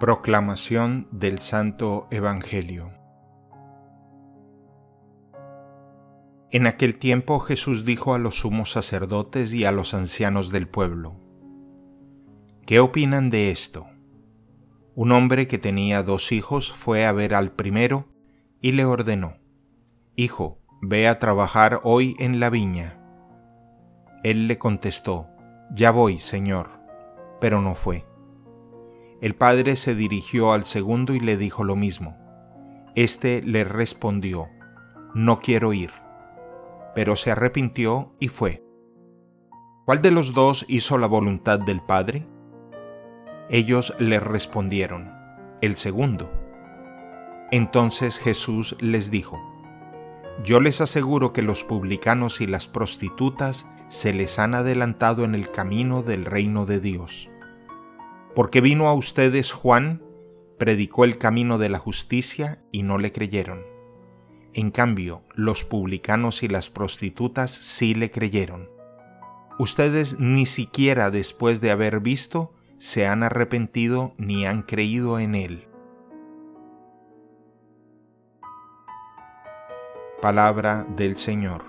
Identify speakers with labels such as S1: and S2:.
S1: Proclamación del Santo Evangelio En aquel tiempo Jesús dijo a los sumos sacerdotes y a los ancianos del pueblo, ¿Qué opinan de esto? Un hombre que tenía dos hijos fue a ver al primero y le ordenó, Hijo, ve a trabajar hoy en la viña. Él le contestó, Ya voy, Señor, pero no fue. El padre se dirigió al segundo y le dijo lo mismo. Este le respondió, No quiero ir pero se arrepintió y fue. ¿Cuál de los dos hizo la voluntad del Padre? Ellos le respondieron, el segundo. Entonces Jesús les dijo, Yo les aseguro que los publicanos y las prostitutas se les han adelantado en el camino del reino de Dios. Porque vino a ustedes Juan, predicó el camino de la justicia y no le creyeron en cambio, los publicanos y las prostitutas sí le creyeron. Ustedes ni siquiera después de haber visto se han arrepentido ni han creído en él. Palabra del Señor.